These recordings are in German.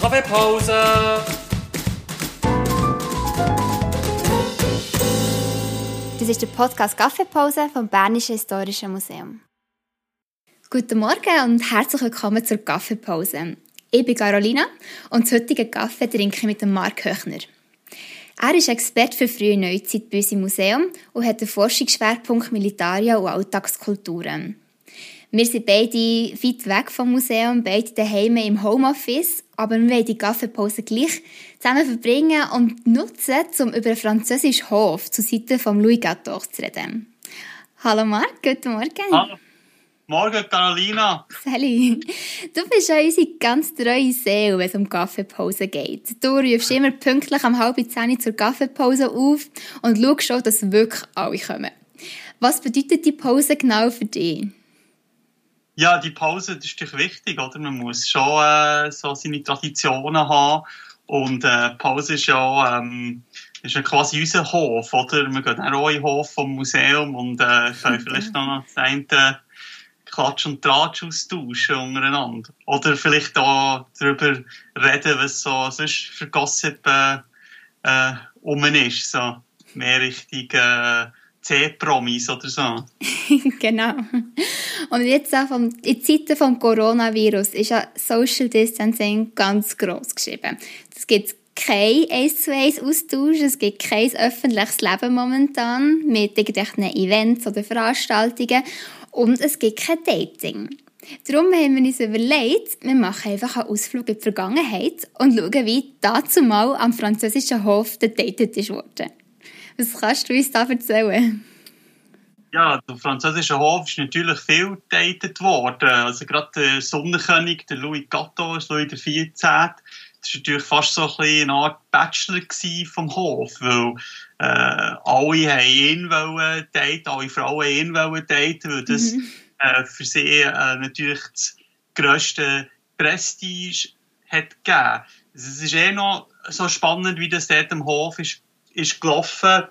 Kaffeepause! Das ist der Podcast Kaffeepause vom Bernischen Historischen Museum. Guten Morgen und herzlich willkommen zur Kaffeepause. Ich bin Carolina und das heutige Kaffee trinke ich mit dem Marc Höchner. Er ist Experte für frühe Neuzeit bei uns im Museum und hat den Forschungsschwerpunkt Militaria und Alltagskulturen. Wir sind beide weit weg vom Museum, beide daheim im Homeoffice, aber wir wollen die Kaffeepause gleich zusammen verbringen und nutzen, um über den französischen Hof zur Seite von Louis Gatto zu reden. Hallo Marc, guten Morgen. Hallo. Morgen, Carolina. Sally, du bist ja unsere ganz treue Seele, wenn es um Kaffeepause geht. Du rufst immer pünktlich am halb zehn zur Kaffeepause auf und schaust schon, dass wirklich alle kommen. Was bedeutet die Pause genau für dich? Ja, die Pause das ist wichtig, oder? Man muss schon äh, so seine Traditionen haben. Und äh, Pause ist ja, ähm, ist ja quasi unser Hof, oder? Wir gehen auch in den Hof vom Museum und äh, können vielleicht noch das eine Klatsch und Tratsch austauschen untereinander. Oder vielleicht auch darüber reden, was so sonst für Gossip äh, äh, um ist. So mehr Richtung äh, C-Promis oder so. genau. Und jetzt auch vom, in Zeiten des Coronavirus ist ja Social Distancing ganz gross geschrieben. Es gibt kein 1 zu 1 Austausch, es gibt kein öffentliches Leben momentan mit irgendwelchen Events oder Veranstaltungen und es gibt kein Dating. Darum haben wir uns überlegt, wir machen einfach einen Ausflug in die Vergangenheit und schauen, wie dazu mal am französischen Hof datet wurde. Was kannst du uns da erzählen? Ja, der französische Hof ist natürlich viel datet worden. Also gerade der Sonnenkönig, der Louis XIV, Louis XIV, das war natürlich fast so ein eine Art Bachelor vom Hof, weil äh, alle haben ihn wollen daten, alle Frauen ihn wollen daten, weil das mhm. äh, für sie äh, natürlich das grösste Prestige hat gegeben. Also es ist eh noch so spannend, wie das dort am Hof ist, ist gelaufen.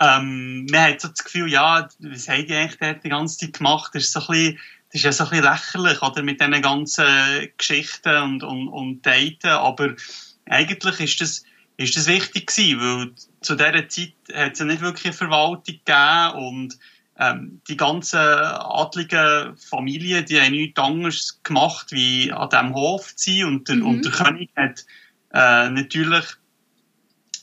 Ähm, man hat so das Gefühl, ja, was haben die eigentlich dort die ganze Zeit gemacht? Das ist so ein bisschen, das ist ja so ein bisschen lächerlich, oder, mit diesen ganzen Geschichten und, und, und Daten. Aber eigentlich ist das, ist das wichtig gewesen, weil zu dieser Zeit hat es ja nicht wirklich eine Verwaltung gegeben und ähm, die ganzen adligen Familien, die haben nichts anderes gemacht, wie an diesem Hof zu sein und der, mhm. und der König hat äh, natürlich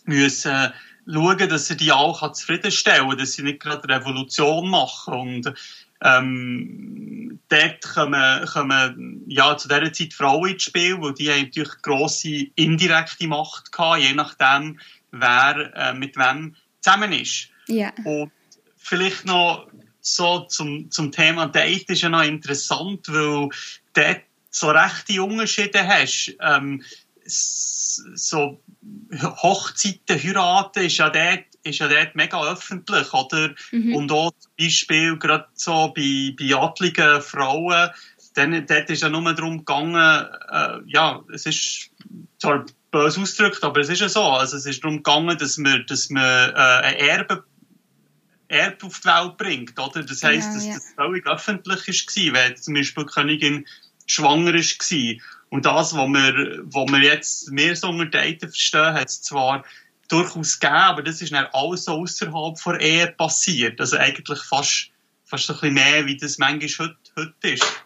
müssen schauen, dass er die auch zufriedenstellen dass sie nicht gerade Revolution machen und ähm, dort kommen, kommen ja, zu dieser Zeit Frauen ins Spiel, weil die haben natürlich grosse indirekte Macht gehabt, je nachdem, wer äh, mit wem zusammen ist. Ja. Und vielleicht noch so zum, zum Thema Date ist ja noch interessant, weil dort so rechte Unterschiede hast. Ähm, so Hochzeiten, Heiraten ist ja dort, ist ja dort mega öffentlich, oder? Mhm. Und auch zum Beispiel gerade so bei, bei adligen Frauen, dann, dort ist ja nur darum gegangen, äh, ja, es ist zwar böse ausgedrückt, aber es ist ja so. Also es ist darum gegangen, dass man, dass man äh, ein Erbe, Erbe auf die Welt bringt. Oder? Das heisst, genau, dass ja. das völlig öffentlich war, wenn zum Beispiel die Königin schwanger war. Und das, was wir, was wir jetzt mehr so unter Daten verstehen, hat es zwar durchaus gegeben, aber das ist dann alles so außerhalb der Ehe passiert. Also eigentlich fast, fast ein bisschen mehr, wie das manchmal heute, heute ist.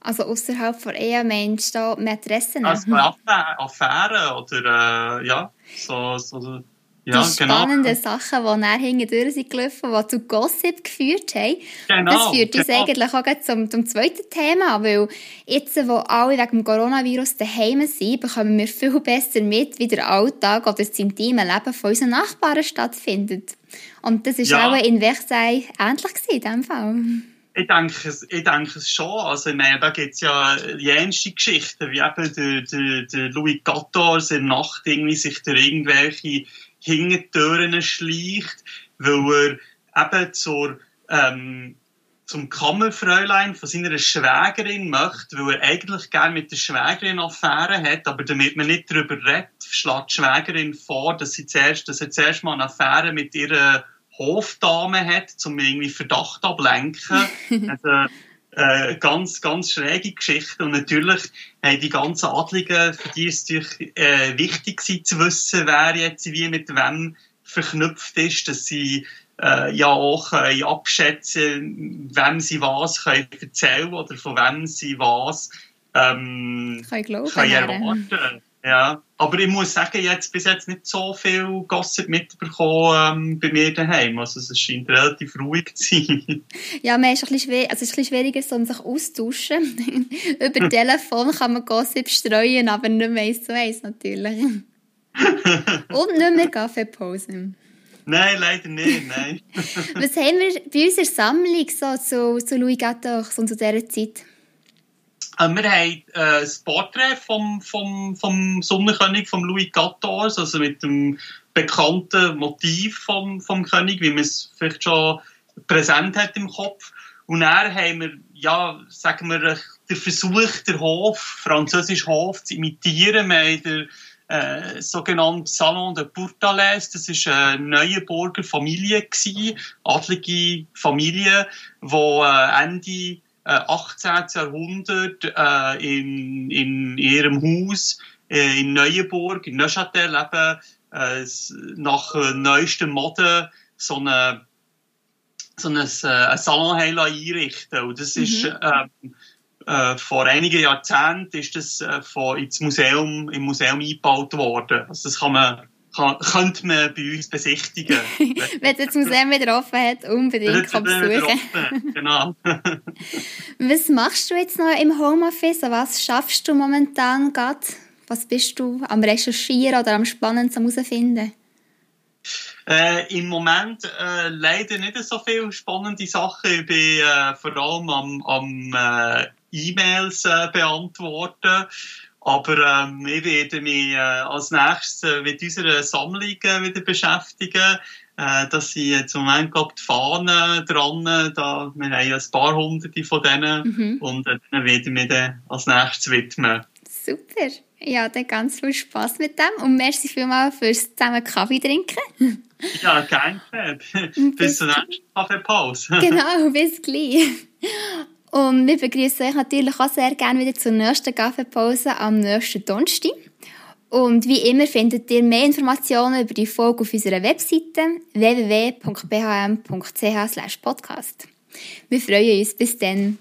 Also außerhalb der Ehe meinst du Mätressen? Also Affären oder äh, ja, so, so ja, die genau. spannenden Sachen, die nachher hintendurch sind gelaufen, die zu Gossip geführt haben. Genau, das führt uns genau. eigentlich auch zum, zum zweiten Thema, weil jetzt, wo alle wegen dem Coronavirus daheim sind, bekommen wir viel besser mit, wie der Alltag oder das intime Leben von unseren Nachbarn stattfindet. Und das war ja. auch in Versailles ähnlich in diesem Fall. Ich denke, ich denke es schon. Also, ich meine, da gibt es ja jenste Geschichten, wie eben der, der, der Louis XIV in der Nacht irgendwie sich durch irgendwelche Hingentüren schleicht, weil er eben zur, ähm, zum Kammerfräulein von seiner Schwägerin möchte, weil er eigentlich gerne mit der Schwägerin Affäre hat, aber damit man nicht darüber redet, schlägt die Schwägerin vor, dass sie zuerst, dass er zuerst mal eine Affäre mit ihrer Hofdame hat, um irgendwie Verdacht ablenken. also, äh, ganz, ganz schräge Geschichte. Und natürlich haben die ganzen Adligen, für die ist es natürlich äh, wichtig gewesen, zu wissen, wer jetzt wie mit wem verknüpft ist, dass sie äh, ja auch äh, abschätzen, wem sie was können erzählen oder von wem sie was ähm, kann glauben, können erwarten. Ja, aber ich muss sagen, jetzt bis jetzt nicht so viel Gossip mitbekommen ähm, bei mir daheim. Also es scheint relativ ruhig zu sein. Ja, man ist ein bisschen, also es ist ein bisschen schwieriger, so, um sich auszutauschen. Über Telefon kann man Gossip streuen, aber nicht mehr eins zu eins natürlich. Und nicht mehr Kaffeepause. Nein, leider nicht, nein. Was haben wir bei unserer Sammlung so zu, zu Louis Gattox und zu dieser Zeit? Äh, wir haben äh, das Porträt vom, vom, vom Sonnenkönig, von Louis XIV, also mit dem bekannten Motiv vom, vom König, wie man es vielleicht schon präsent hat im Kopf. Und dann haben wir, ja, sagen wir, den Versuch, den Hof, französischen Hof zu imitieren. Wir haben den äh, sogenannten Salon de Pourtalès, das war eine Neuenburger Familie, adlige Familie, die äh, Ende 18. Äh, Jahrhundert äh, in, in ihrem Haus äh, in Neuenburg, in Neuchâtel, eben äh, nach äh, neuesten Mode so eine so ein, äh, ein Salon einrichten Und das mhm. ist ähm, äh, vor einigen Jahrzehnten ist das äh, von, ins Museum, im Museum eingebaut worden. Also das kann man kann, könnte man bei uns besichtigen. Wenn das Museum wieder offen hat, unbedingt besuchen. genau. was machst du jetzt noch im Homeoffice? Was schaffst du momentan gerade? Was bist du am Recherchieren oder am Spannendsten herausfinden? Äh, Im Moment äh, leider nicht so viele spannende Sachen. Ich bin äh, vor allem am, am äh, E-Mails äh, beantworten. Aber ähm, ich werde mich äh, als nächstes mit unserer Sammlung äh, wieder beschäftigen. Äh, dass sie jetzt im Moment glaub, die Fahnen dran, da, wir haben ja ein paar hunderte von denen mhm. und äh, dann werde ich mich dann als nächstes widmen. Super. Ja, dann ganz viel Spass mit dem und merci vielmals fürs zusammen Kaffee trinken. ja, gerne. bis, bis zur nächsten Kaffeepause. genau, bis gleich. Und wir begrüßen euch natürlich auch sehr gerne wieder zur nächsten Kaffeepause am nächsten Donnerstag. Und wie immer findet ihr mehr Informationen über die Folge auf unserer Webseite www.bhm.ch podcast. Wir freuen uns. Bis dann.